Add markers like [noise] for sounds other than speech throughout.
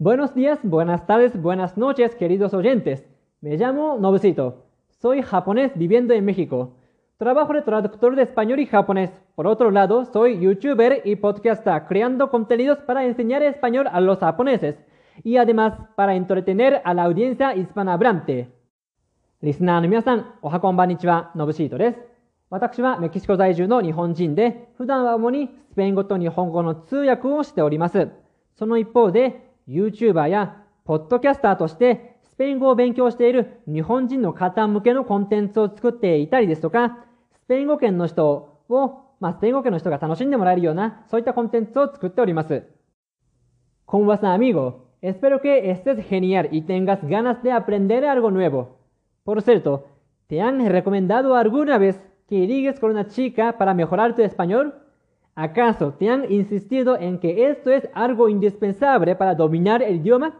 Buenos días, buenas tardes, buenas noches, queridos oyentes. Me llamo Nobusito. Soy japonés viviendo en México. Trabajo de traductor de español y japonés. Por otro lado, soy youtuber y podcaster creando contenidos para enseñar español a los japoneses y además para entretener a la audiencia hispanohablante. リスナーの皆さん、おはこんばんにちは、のぶしーとです。私はメキシコ在住の日本人で、普段は主にスペイン語と日本語の通訳をしております。その一方で、 YouTuber やポッドキャスターとしてスペイン語を勉強している日本人の方向けのコンテンツを作っていたりですとか、スペイン語圏の人を、まあ、スペイン語圏の人が楽しんでもらえるような、そういったコンテンツを作っております。コンバスアミゴ、エスペロケエステスヘニアルイガスガナスデアプレンデレアルゴヌエボ。ポルセルト、テアレコメンダドアルグナベス、キリギスコロナチーカパラメホラルトエスパニョル。¿Acaso te han insistido en que esto es algo indispensable para dominar el idioma?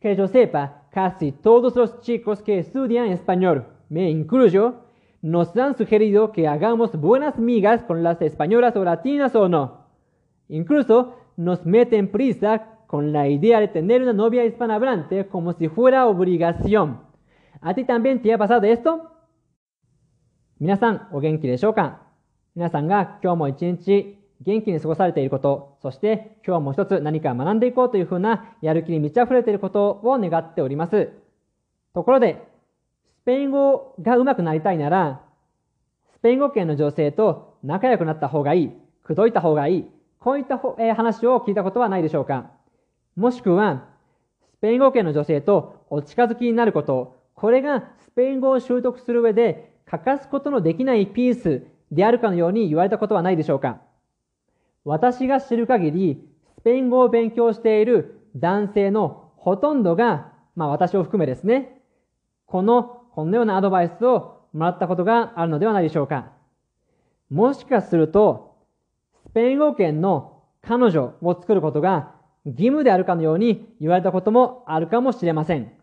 Que yo sepa, casi todos los chicos que estudian español, me incluyo, nos han sugerido que hagamos buenas migas con las españolas o latinas o no. Incluso nos meten prisa con la idea de tener una novia hispanohablante como si fuera obligación. ¿A ti también te ha pasado esto? 皆さん、お元気でしょうか 皆さんが今日も一日元気に過ごされていること、そして今日も一つ何か学んでいこうというふうなやる気に満ち溢れていることを願っております。ところで、スペイン語が上手くなりたいなら、スペイン語圏の女性と仲良くなった方がいい、口説いた方がいい、こういった話を聞いたことはないでしょうかもしくは、スペイン語圏の女性とお近づきになること、これがスペイン語を習得する上で欠かすことのできないピースであるかのように言われたことはないでしょうか私が知る限り、スペイン語を勉強している男性のほとんどが、まあ私を含めですね、この、このようなアドバイスをもらったことがあるのではないでしょうか。もしかすると、スペイン語圏の彼女を作ることが義務であるかのように言われたこともあるかもしれません。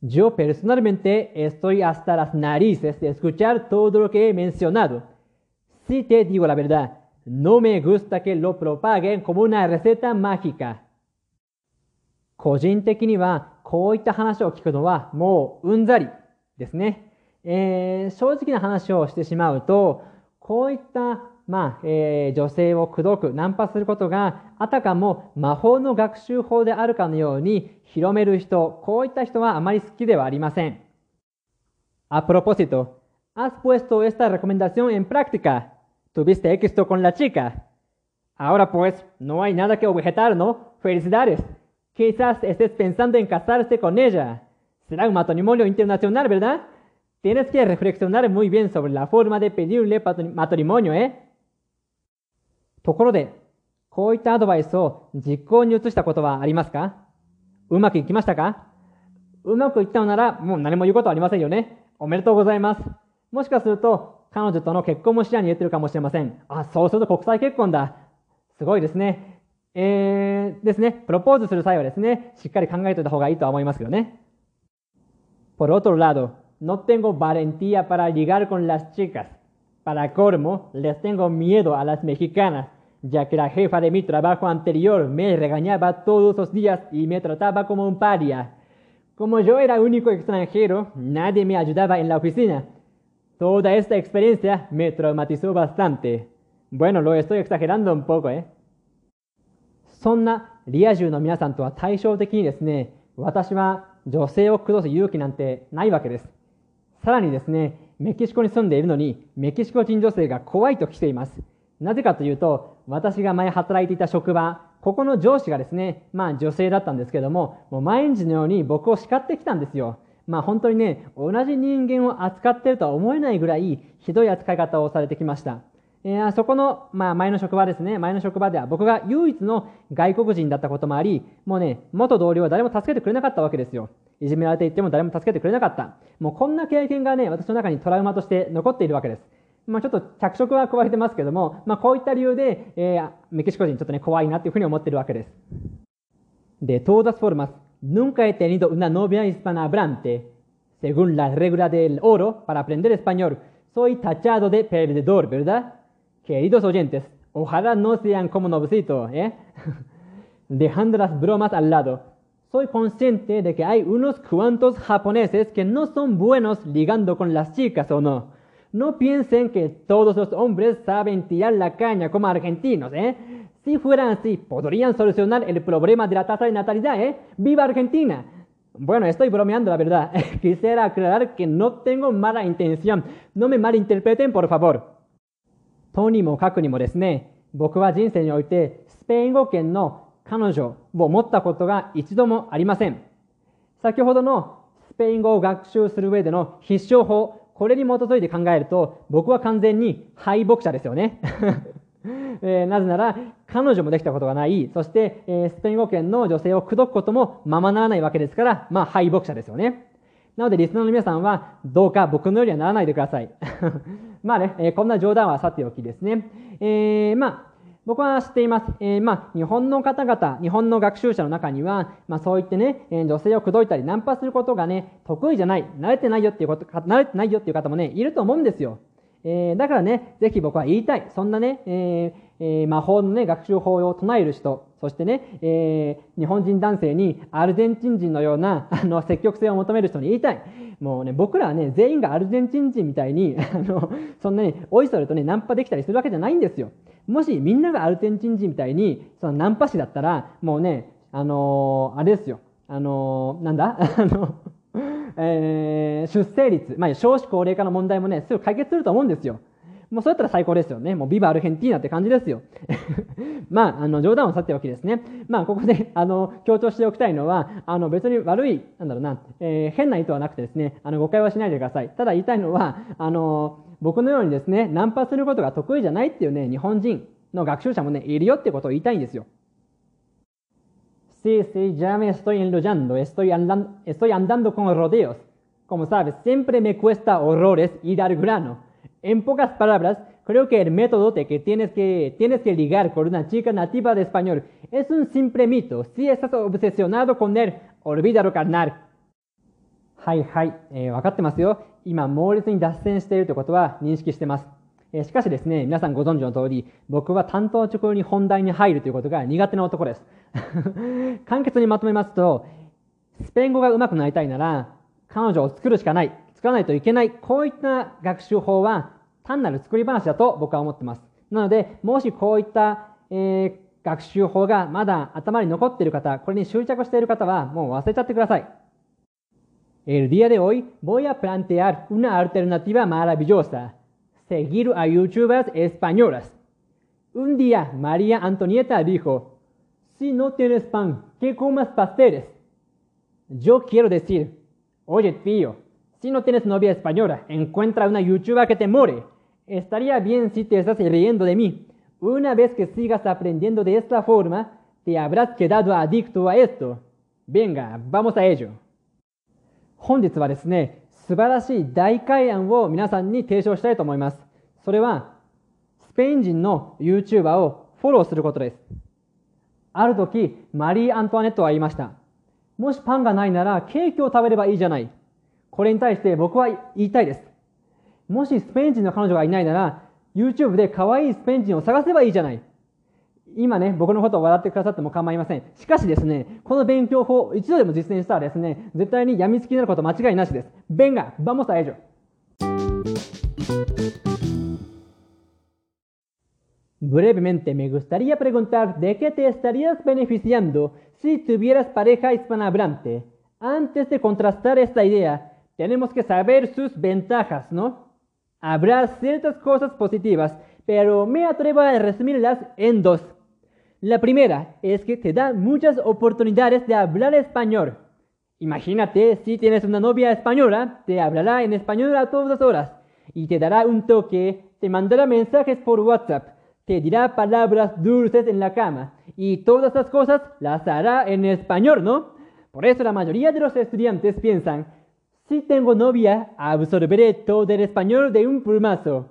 Yo personalmente estoy hasta las narices de escuchar todo lo que he mencionado. Si te digo la verdad, no me gusta que lo propaguen como una receta mágica. 個人的にはこういった話を聞くのはもううんざりですね。えー、正直な話をしてしまうと、こういった、まあ、えー、女性を口説く、ナンパすることが、あたかも魔法の学習法であるかのように広める人、こういった人はあまり好きではありません。A propósito, has puesto esta recomendación en práctica. Tuviste éxito con la chica. Ahora pues, no hay nada que objetar, ¿no? Felicidades. Quizás estés pensando en casarse con ella. Será un matrimonio internacional, ¿verdad? Tienes que reflexionar muy bien sobre la forma de pedirle matrimonio, ¿eh? ところで、こういったアドバイスを実行に移したことはありますか？うまくいきましたか？うまくいったのなら、もう何も言うことはありませんよね。おめでとうございます。もしかすると、彼女との結婚も視野に入れてるかもしれません。あ、そうすると国際結婚だ。すごいですね。えー、ですね。プロポーズする際はですね、しっかり考えておいた方がいいとは思いますけどね。Por otro lado, no tengo valentía para ligar con las chicas. Para colmo, les tengo miedo a las mexicanas, ya que la jefa de mi trabajo anterior me regañaba todos los días y me trataba como un paria. Como yo era único extranjero, nadie me ayudaba en la oficina. Toda esta experiencia me traumatizó bastante. Bueno, lo estoy exagerando un poco, ¿eh? そんなリア充の皆さんとは対照的にですね、私は女性を崩す勇気なんてないわけです。さらにですね、メキシコに住んでいるのに、メキシコ人女性が怖いと来ています。なぜかというと、私が前働いていた職場、ここの上司がですね、まあ女性だったんですけども、もう毎日のように僕を叱ってきたんですよ。まあ本当にね、同じ人間を扱ってるとは思えないぐらいひどい扱い方をされてきました。えー、そこの、まあ、前の職場ですね、前の職場では僕が唯一の外国人だったこともあり、もうね、元同僚は誰も助けてくれなかったわけですよ。いじめられていっても誰も助けてくれなかった。もうこんな経験がね、私の中にトラウマとして残っているわけです。まあ、ちょっと脚色は加えてますけども、まあ、こういった理由で、えー、メキシコ人ちょっとね、怖いなっていうふうに思っているわけです。De todas formas, nunca he tenido una novia hispanohablante. Según la regla del oro, para aprender español, soy tachado de perdedor, ¿verdad? Queridos oyentes, ojalá no sean como Nobusito, ¿eh? [laughs] dejando las bromas al lado. Soy consciente de que hay unos cuantos japoneses que no son buenos ligando con las chicas o no. No piensen que todos los hombres saben tirar la caña como argentinos, ¿eh? Si fueran así, podrían solucionar el problema de la tasa de natalidad, ¿eh? ¡Viva Argentina! Bueno, estoy bromeando, la verdad. [laughs] Quisiera aclarar que no tengo mala intención. No me malinterpreten, por favor. とにもかくにもですね、僕は人生においてスペイン語圏の彼女を持ったことが一度もありません。先ほどのスペイン語を学習する上での必勝法、 これに基づいて考えると、僕は完全に敗北者ですよね。[laughs] えー、なぜなら、彼女もできたことがない、そして、えー、スペイン語圏の女性を口説くこともままならないわけですから、まあ、敗北者ですよね。なので、リスナーの皆さんは、どうか僕のようにはならないでください。[laughs] まあね、えー、こんな冗談はさておきですね。え、まあ、僕は知っています。えー、まあ、日本の方々、日本の学習者の中には、まあ、そう言ってね、え、女性を口説いたりナンパすることがね、得意じゃない、慣れてないよっていうこと、慣れてないよっていう方もね、いると思うんですよ。えー、だからね、ぜひ僕は言いたい。そんなね、えーえ、魔法のね、学習法を唱える人、そしてね、えー、日本人男性にアルゼンチン人のような、[laughs] あの、積極性を求める人に言いたい。もうね、僕らはね、全員がアルゼンチン人みたいに、[laughs] あの、そんなに、おいそれとね、ナンパできたりするわけじゃないんですよ。もしみんながアルゼンチン人みたいに、そのナンパ師だったら、もうね、あのー、あれですよ。あのー、なんだ？[laughs] あの、えー、出生率、まあ、少子高齢化の問題もね、すぐ解決すると思うんですよ。もうそうやったら最高ですよね。もうビバアルヘンティーナって感じですよ。[laughs] まあ、あの、冗談をさておきですね。まあ、ここで、あの、強調しておきたいのは、あの、別に悪い、なんだろうな、えー、変な意図はなくてですね、あの、誤解はしないでください。ただ言いたいのは、あの、僕のようにですね、ナンパすることが得意じゃないっていうね、日本人の学習者もね、いるよってことを言いたいんですよ。Sí, sí, ya me estoy enrollando, estoy andando, estoy andando con rodeos. Como sabes, siempre me cuesta horrores ir al grano. En pocas palabras, creo que el método de que tienes que, tienes que ligar con una chica nativa de español es un simple mito. Si estás obsesionado con él, olvídalo carnal. はいはい、えー、分かってますよ。今、猛烈に脱線しているということは認識してます。えー、しかしですね、皆さんご存知の通り、僕は担当直入に本題に入るということが苦手な男です。簡潔にまとめますと、スペイン語が上手くなりたいなら、彼女を作るしかない、作らないといけない、こういった学習法は単なる作り話だと僕は思ってます。なので、もしこういった、えー、学習法がまだ頭に残っている方、これに執着している方はもう忘れちゃってください。El día de hoy voy a plantear una alternativa maravillosa. Seguir a youtubers españolas. Un día María Antonieta dijo, si no tienes pan, ¿qué comas pasteles? Yo quiero decir, oye tío, si no tienes novia española, encuentra una youtuber que te more. Estaría bien si te estás riendo de mí. Una vez que sigas aprendiendo de esta forma, te habrás quedado adicto a esto. Venga, vamos a ello. 本日はですね、素晴らしい大会案を皆さんに提唱したいと思います。それは、スペイン人の YouTuber をフォローすることです。ある時、マリー・アントワネットは言いました。もしパンがないならケーキを食べればいいじゃない。これに対して僕は言いたいです。もしスペイン人の彼女がいないなら、YouTube で可愛いスペイン人を探せばいいじゃない。今ね、僕のことを笑ってくださっても構いません。しかしですね、この勉強法、一度でも実践したらですね、絶対に病みつきになること間違いなしです。ベンガ、バモサエジョ。ブレブメンテメグスタリアプレグンタルデケテスタリアスベネフィシアンドシーツビエラスパレハイスパナブランテ。アンテステコントラスタレスタイデア、テネモスケサベルスベンタハスノ、Habrá ciertas cosas positivas, pero me atrevo a resumirlas en dos. La primera es que te da muchas oportunidades de hablar español. Imagínate, si tienes una novia española, te hablará en español a todas horas y te dará un toque, te mandará mensajes por WhatsApp, te dirá palabras dulces en la cama y todas esas cosas las hará en español, ¿no? Por eso la mayoría de los estudiantes piensan, si tengo novia, absorberé todo el español de un plumazo.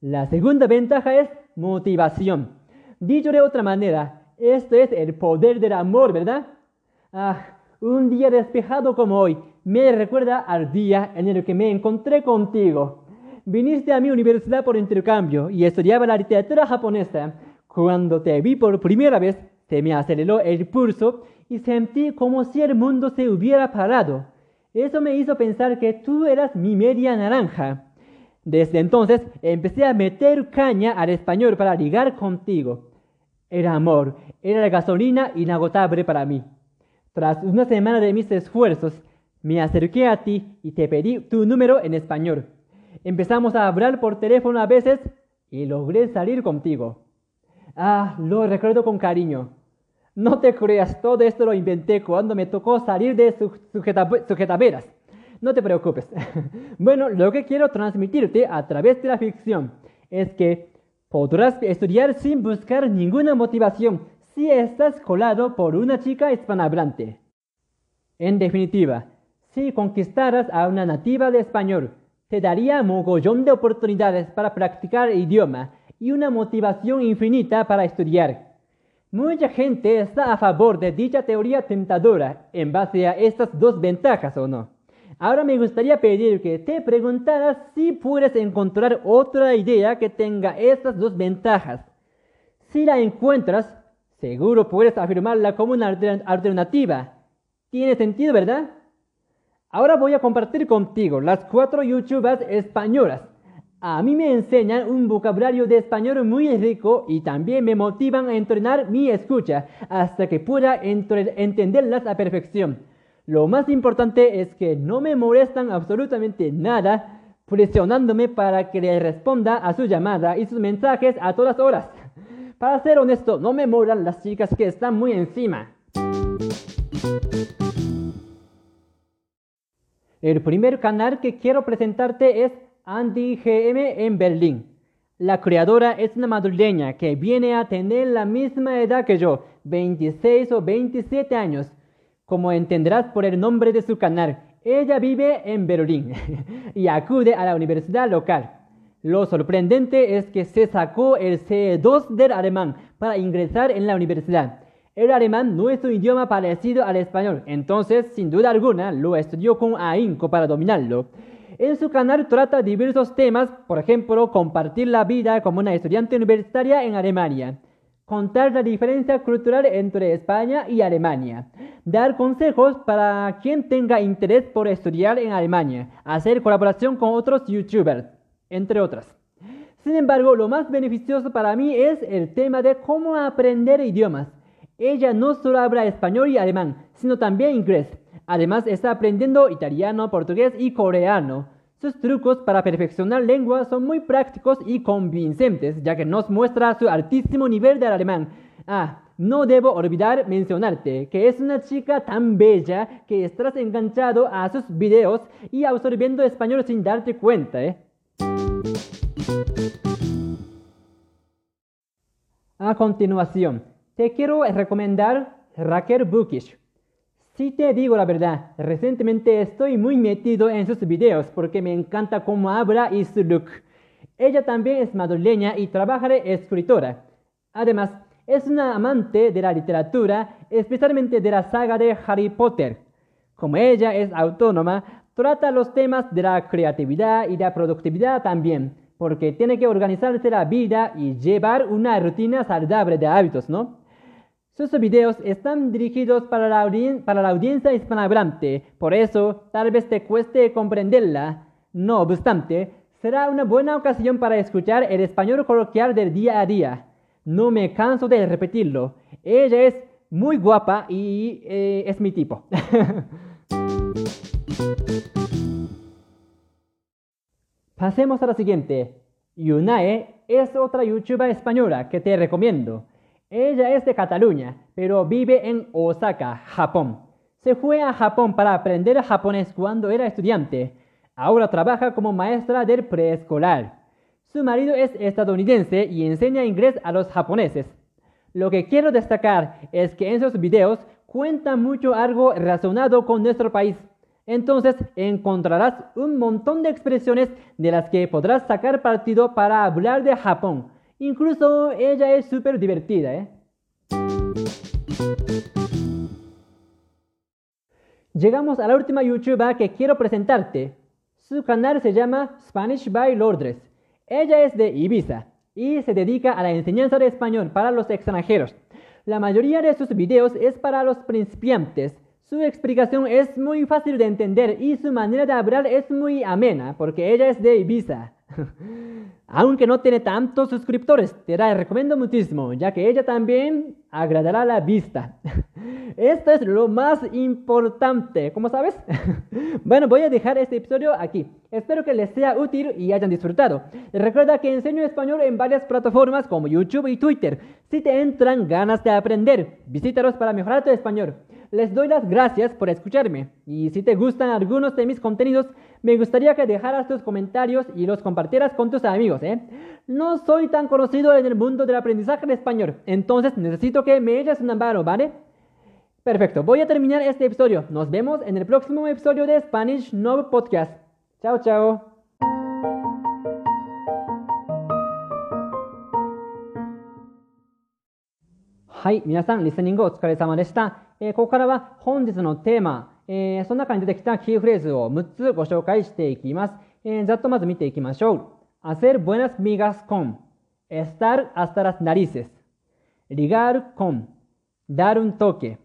La segunda ventaja es motivación. Dicho de otra manera, esto es el poder del amor, ¿verdad? Ah, un día despejado como hoy me recuerda al día en el que me encontré contigo. Viniste a mi universidad por intercambio y estudiaba la literatura japonesa. Cuando te vi por primera vez, Se me aceleró el pulso y sentí como si el mundo se hubiera parado. Eso me hizo pensar que tú eras mi media naranja. Desde entonces empecé a meter caña al español para ligar contigo. El amor era la gasolina inagotable para mí. Tras una semana de mis esfuerzos, me acerqué a ti y te pedí tu número en español. Empezamos a hablar por teléfono a veces y logré salir contigo. Ah, lo recuerdo con cariño. No te creas, todo esto lo inventé cuando me tocó salir de sujetaveras. No te preocupes. [laughs] bueno, lo que quiero transmitirte a través de la ficción es que podrás estudiar sin buscar ninguna motivación si estás colado por una chica hispanohablante. En definitiva, si conquistaras a una nativa de español, te daría mogollón de oportunidades para practicar el idioma y una motivación infinita para estudiar. Mucha gente está a favor de dicha teoría tentadora en base a estas dos ventajas o no. Ahora me gustaría pedir que te preguntaras si puedes encontrar otra idea que tenga estas dos ventajas. Si la encuentras, seguro puedes afirmarla como una alternativa. Tiene sentido, ¿verdad? Ahora voy a compartir contigo las cuatro youtubers españolas. A mí me enseñan un vocabulario de español muy rico y también me motivan a entrenar mi escucha hasta que pueda entenderlas a perfección. Lo más importante es que no me molestan absolutamente nada presionándome para que le responda a su llamada y sus mensajes a todas horas. Para ser honesto, no me molan las chicas que están muy encima. El primer canal que quiero presentarte es Andy GM en Berlín. La creadora es una madrileña que viene a tener la misma edad que yo, 26 o 27 años como entenderás por el nombre de su canal, ella vive en Berlín [laughs] y acude a la universidad local. Lo sorprendente es que se sacó el C2 del alemán para ingresar en la universidad. El alemán no es un idioma parecido al español, entonces, sin duda alguna, lo estudió con ahínco para dominarlo. En su canal trata diversos temas, por ejemplo, compartir la vida como una estudiante universitaria en Alemania contar la diferencia cultural entre España y Alemania, dar consejos para quien tenga interés por estudiar en Alemania, hacer colaboración con otros youtubers, entre otras. Sin embargo, lo más beneficioso para mí es el tema de cómo aprender idiomas. Ella no solo habla español y alemán, sino también inglés. Además está aprendiendo italiano, portugués y coreano. Sus trucos para perfeccionar lengua son muy prácticos y convincentes, ya que nos muestra su altísimo nivel del alemán. Ah, no debo olvidar mencionarte que es una chica tan bella que estás enganchado a sus videos y absorbiendo español sin darte cuenta, ¿eh? A continuación, te quiero recomendar Raquel Bukish. Si te digo la verdad, recientemente estoy muy metido en sus videos porque me encanta cómo habla y su look. Ella también es madrileña y trabaja de escritora. Además, es una amante de la literatura, especialmente de la saga de Harry Potter. Como ella es autónoma, trata los temas de la creatividad y la productividad también, porque tiene que organizarse la vida y llevar una rutina saludable de hábitos, ¿no? Sus videos están dirigidos para la, audiencia hispanohablante, por eso tal vez te cueste comprenderla. No obstante, será una buena ocasión para escuchar el español coloquial del día a día. No me canso de repetirlo. Ella es muy guapa y eh, es mi tipo. [laughs] Pasemos a la siguiente. Yunae es otra youtuber española que te recomiendo. Ella es de Cataluña, pero vive en Osaka, Japón. Se fue a Japón para aprender japonés cuando era estudiante. Ahora trabaja como maestra del preescolar. Su marido es estadounidense y enseña inglés a los japoneses. Lo que quiero destacar es que en sus videos cuenta mucho algo relacionado con nuestro país. Entonces encontrarás un montón de expresiones de las que podrás sacar partido para hablar de Japón Incluso ella es súper divertida, ¿eh? Llegamos a la última YouTuber que quiero presentarte. Su canal se llama Spanish by Lordres. Ella es de Ibiza y se dedica a la enseñanza de español para los extranjeros. La mayoría de sus videos es para los principiantes. Su explicación es muy fácil de entender y su manera de hablar es muy amena porque ella es de Ibiza. [laughs] Aunque no tiene tantos suscriptores, te la recomiendo muchísimo, ya que ella también agradará la vista. [laughs] Esto es lo más importante, ¿cómo sabes? [laughs] bueno, voy a dejar este episodio aquí. Espero que les sea útil y hayan disfrutado. Recuerda que enseño español en varias plataformas como YouTube y Twitter. Si te entran ganas de aprender, visítalos para mejorar tu español. Les doy las gracias por escucharme y si te gustan algunos de mis contenidos, me gustaría que dejaras tus comentarios y los compartieras con tus amigos. ¿eh? No soy tan conocido en el mundo del aprendizaje de español, entonces necesito que me eches una mano, ¿vale? Perfecto, voy a terminar este episodio. Nos vemos en el próximo episodio de Spanish No Podcast. Chao, chao. はい、皆さん、リスニングお疲れ様でした。えー、ここからは本日のテーマ、えー、その中に出てきたキーフレーズを6つご紹介していきます。えー、ざっとまず見ていきましょう。hacer buenas migas con, estar hasta las narices, ligar con, dar un toque,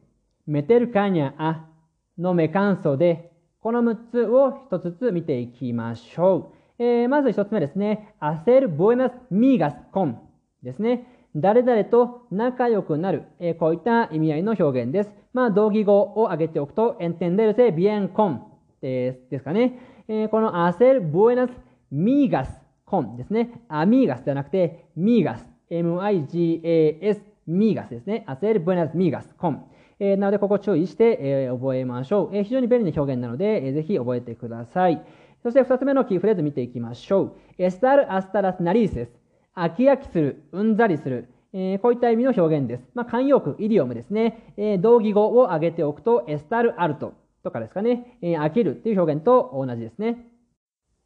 meter caña a, no me canso de この6つを1つずつ見ていきましょう。えー、まず1つ目ですね。hacer buenas migas con ですね。誰々と仲良くなる、えー、こういった意味合いの表現です。まあ、同義語を挙げておくと、entenderse bien con ですですかね。えー、この hacer buenas migas con ですね。amigas ではなくて migas、m-i-g-a-s、migas ですね。hacer buenas migas con。えー、なので、ここ注意して、えー、覚えましょう。えー、非常に便利な表現なので、えー、ぜひ覚えてください。そして二つ目のキーフレーズ見ていきましょう。estar hasta las narices 飽き飽きする、うんざりする、えー、こういった意味の表現です。まあ、慣用句、イディオムですね。えー、同義語を挙げておくと、エスタルアルトとかですかね。えー、飽きるっていう表現と同じですね。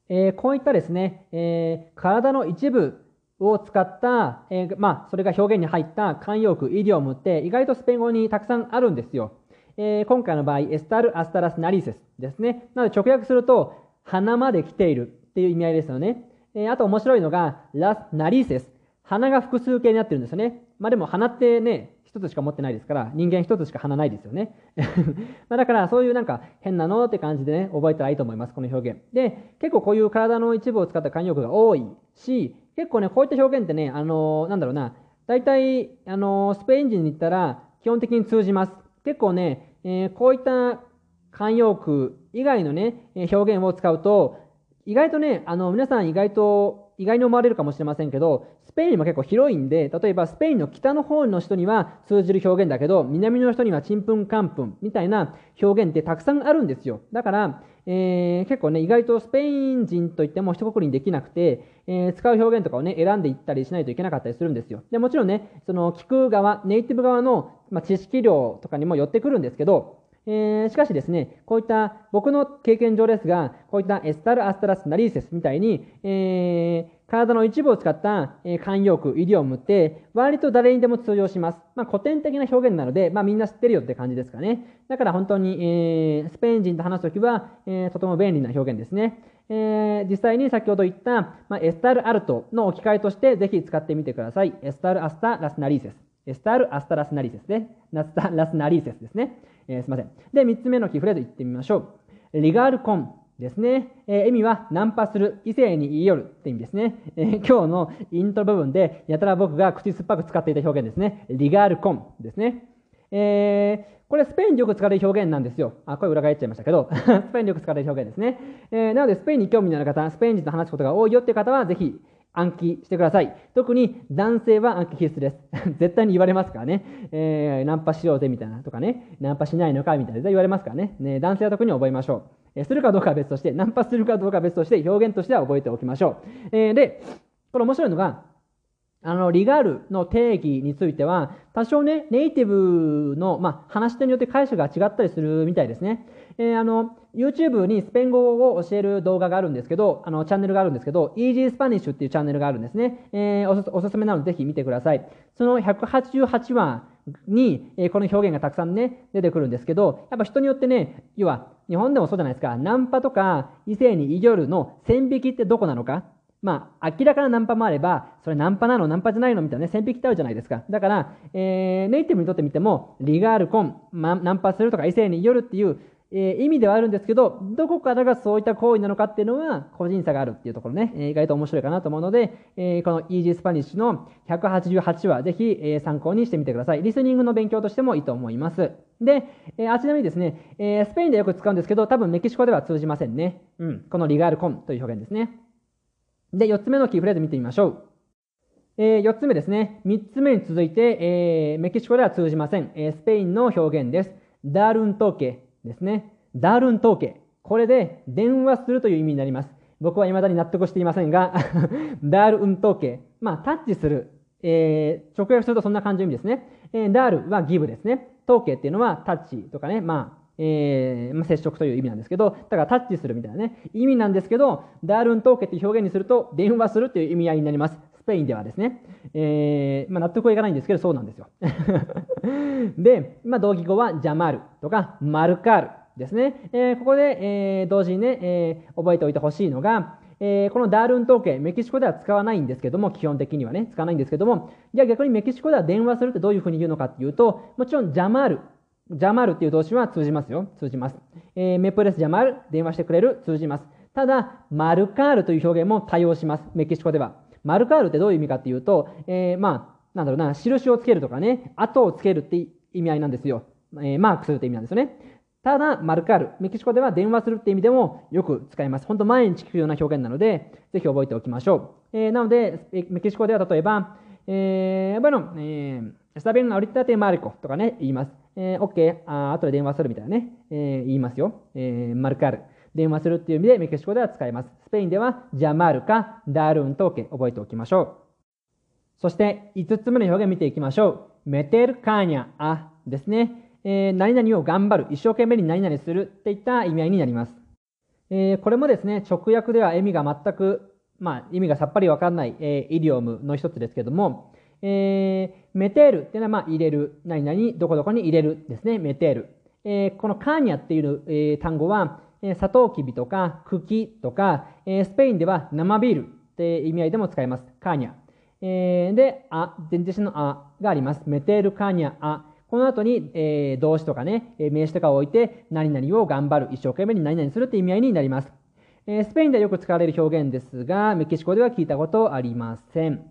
え、こういったですね、え、体の一部を使った、え、まあ、それが表現に入った慣用句、イディオムって意外とスペイン語にたくさんあるんですよ。え、今回の場合、エスタル・アスタラス・ナリセスですね。なので直訳すると、鼻まで来ているっていう意味合いですよね。え、あと面白いのが、ラス・ナリセス。鼻が複数形になってるんですよね。まあでも鼻ってね、一つしか持ってないですから、人間一つしか鼻ないですよね。[laughs] まだからそういうなんか変なのって感じでね、覚えたらいいと思います、この表現。で、結構こういう体の一部を使った慣用句が多いし、結構ね、こういった表現ってね、あのー、なんだろうな、大体、あのー、スペイン人に行ったら基本的に通じます。結構ね、えー、こういった慣用句以外のね、表現を使うと、意外とね、あの、皆さん意外と意外に思われるかもしれませんけど、スペインも結構広いんで、例えばスペインの北の方の人には通じる表現だけど、南の人にはちんぷんかんぷんみたいな表現ってたくさんあるんですよ。だから、えー、結構ね、意外とスペイン人といっても一括りにできなくて、えー、使う表現とかをね、選んでいったりしないといけなかったりするんですよ。でもちろんね、その聞く側、ネイティブ側の、まあ、知識量とかにも寄ってくるんですけど、えー、しかしですね、こういった僕の経験上ですが、こういったエスタル・アスタラス・ナリーセスみたいに、えー、体の一部を使った、え、慣用句、イディオムって割と誰にでも通用します。まあ、古典的な表現なので、まあ、みんな知ってるよって感じですかね。だから本当に、えー、スペイン人と話すときは、えー、とても便利な表現ですね。えー、実際に先ほど言った、まあ、エスタル・アルトの置き換えとしてぜひ使ってみてください。エスタル・アスタ・ラス・ナリーセス。エスタル・アスタ・ラス・ナリーセスね。ラスタ・ラス・ナリーセスですね。えー、すみません。で、3つ目のキーフレーズいってみましょう。リガールコンですね。えー、意味はナンパする、異性に言い寄るって意味ですね。えー、今日のイントロ部分で、やたら僕が口酸っぱく使っていた表現ですね。リガールコンですね。えー、これスペインでよく使われる表現なんですよ。あ、声裏返っちゃいましたけど、[laughs] スペインでよく使われる表現ですね。えー、なので、スペインに興味のある方、スペイン人と話すことが多いよっていう方は、ぜひ暗記してください。特に男性は暗記必須です。[laughs] 絶対に言われますからね。えー、ナンパしようぜみたいなとかね。ナンパしないのかみたいな言われますからね。ね男性は特に覚えましょう。えー、するかどうかは別として、ナンパするかどうかは別として、表現としては覚えておきましょう。えー、で、これ面白いのが、あの、リガールの定義については、多少ね、ネイティブの、まあ、話し手によって解釈が違ったりするみたいですね。えー、あの、YouTube にスペイン語を教える動画があるんですけど、あの、チャンネルがあるんですけど、Easy Spanish っていうチャンネルがあるんですね。えー、おすおすすめなのでぜひ見てください。その188話に、えー、この表現がたくさんね、出てくるんですけど、やっぱ人によってね、要は、日本でもそうじゃないですか、ナンパとか異性に異業るの線引きってどこなのかまあ、明らかなナンパもあれば、それナンパなの、ナンパじゃないの？みたいなね、線引きってあるじゃないですか。だから、えー、ネイティブにとってみても、リガールコン、ま、ナンパするとか異性によるっていう、えー、意味ではあるんですけど、どこからがそういった行為なのかっていうのは個人差があるっていうところね、えー、意外と面白いかなと思うので、えー、この Easy Spanish の188話、ぜひ、え参考にしてみてください。リスニングの勉強としてもいいと思います。で、えあちなみにですね、えスペインでよく使うんですけど、多分メキシコでは通じませんね。うん。このリガールコンという表現ですね。で、4つ目のキーフレーズ見てみましょう。えー、4つ目ですね。3つ目に続いて、えー、メキシコでは通じません。え、スペインの表現です。ダルントーケですね。ダールントーケ。これで電話するという意味になります。僕は未だに納得していませんが [laughs] ダールントーケ。まあ、タッチする。えー、直訳するとそんな感じの意味ですね。えー、ダールはギブですね。トーケっていうのはタッチとかね、まあ、えー、まあ、接触という意味なんですけど、だからタッチするみたいなね、意味なんですけど、ダールントーケって表現にすると、電話するっていう意味合いになります。スペインではですね。えー、まあ、納得はいかないんですけど、そうなんですよ。[laughs] で、まあ、同義語はジャマルとかマルカールですね。えー、ここで、えー、同時にね、えー、覚えておいてほしいのが、えー、このダールン統計、メキシコでは使わないんですけども、基本的にはね、使わないんですけども、じゃあ逆にメキシコでは電話するってどういうふうに言うのかっていうと、もちろんジャマルジャマルっていう動詞は通じますよ。通じます。えー、メプレスジャマル、電話してくれる、通じます。ただ、マルカールという表現も対応します。メキシコでは。マルカールってどういう意味かっていうと、えー、まあ、なんだろうな、印をつけるとかね、後をつけるって意味合いなんですよ。えー、マークするって意味なんですよね。ただ、マルカール、メキシコでは電話するって意味でもよく使います。本当毎日聞くような表現なので、ぜひ覚えておきましょう。えー、なので、メキシコでは例えば、えー、bueno, eh, está bien, ahorita te marco とかね、言います。えー、OK、あ後で電話するみたいなね、えー、言いますよ。えー、マルカール。電話するっていう意味でメキシコでは使います。スペインではジャマルかダールントーケ覚えておきましょう。そして5つ目の表現見ていきましょう。メテルカーニャアですね。えー、何々を頑張る、一生懸命に何々するっていった意味合いになります。えー、これもですね、直訳では意味が全く、まあ、意味がさっぱりわかんない、えー、イディオムの一つですけども、えー、メテールっていうのは、まあ、入れる。何々、どこどこに入れるですね。メテール。えー、このカーニャっていう、えー、単語は、えー、サトウキビとか茎とか、えー、スペインでは生ビールって意味合いでも使います。カーニャ。えー、で、あ、前置詞のあがあります。メテルカニャあ。この後に、えー、動詞とかね、名詞とかを置いて、何々を頑張る、一生懸命に何々するって意味合いになります。えー、スペインではよく使われる表現ですが、メキシコでは聞いたことありません。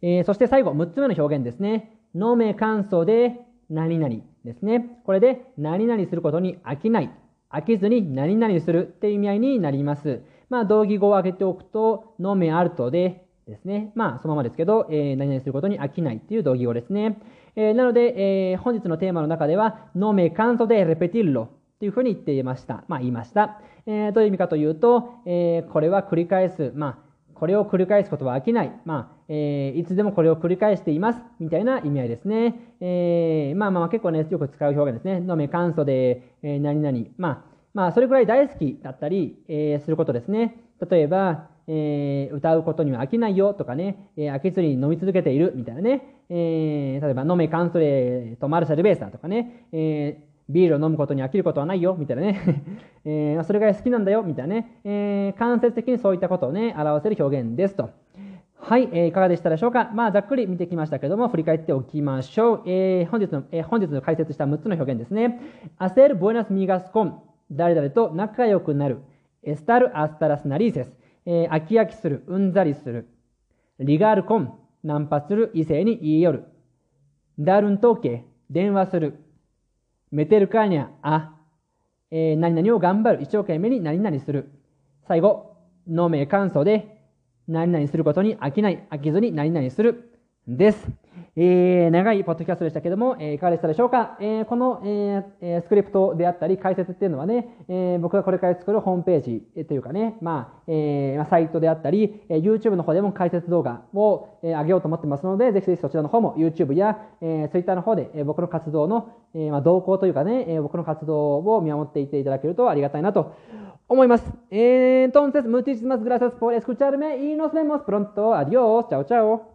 えー、そして最後、6つ目の表現ですね。のめ感想で何々ですね。これで何々することに飽きない。飽きずに何々するっていう意味合いになります。まあ、同義語を挙げておくと、のめアルトでですね。まあ、そのままですけど、えー、何々することに飽きないっていう同義語ですね。えー、なので、えー、本日のテーマの中では、のめ感想でレペティッロというふうに言っていました。まあ、言いました。えー、どういう意味かというと、えー、これは繰り返す。まあ、これを繰り返すことは飽きない。まあ、えー、いつでもこれを繰り返しています。みたいな意味合いですね。えー、まあまあ結構ね、よく使う表現ですね。のめ簡素で、えー、何々。まあ、まあ、それくらい大好きだったり、えー、することですね。例えば、えー、歌うことには飽きないよとかね、えー、飽きずに飲み続けているみたいなね。えー、例えば、飲めカンソレとマルサルベーサーとかね。えービールを飲むことに飽きることはないよ、みたいなね。[laughs] えー、それぐらい好きなんだよ、みたいなね。えー、間接的にそういったことをね、表せる表現ですと。はい、えー、いかがでしたでしょうか？まあ、ざっくり見てきましたけども、振り返っておきましょう。えー、本日の、えー、本日の解説した6つの表現ですね。hacer buenas migas con 誰々と仲良くなる。estar hasta las narices えー、飽き飽きする、うんざりする。リガールコン、ナンパする、異性に言い寄る。ダールントーケ、電話する。メテルカーニャ、あ、えー、何々を頑張る、一生懸命に何々する。最後、脳名感想で、何々することに飽きない、飽きずに何々する。です。えー、長いポッドキャストでしたけども、えー、いかがでしたでしょうか、えー、この、えー、スクリプトであったり解説っていうのはね、えー、僕がこれから作るホームページというかね、まあ、えー、サイトであったり、えー、YouTube の方でも解説動画を、えー、上げようと思ってますので、ぜひぜひそちらの方も YouTube や、えー、Twitter の方で、えー、僕の活動の、えーまあ、動向というかね、えー、僕の活動を見守っていっていただけるとありがたいなと思います。えー、entonces, muchísimas gracias por escucharme y nos vemos pronto. Adiós. Chao, chao.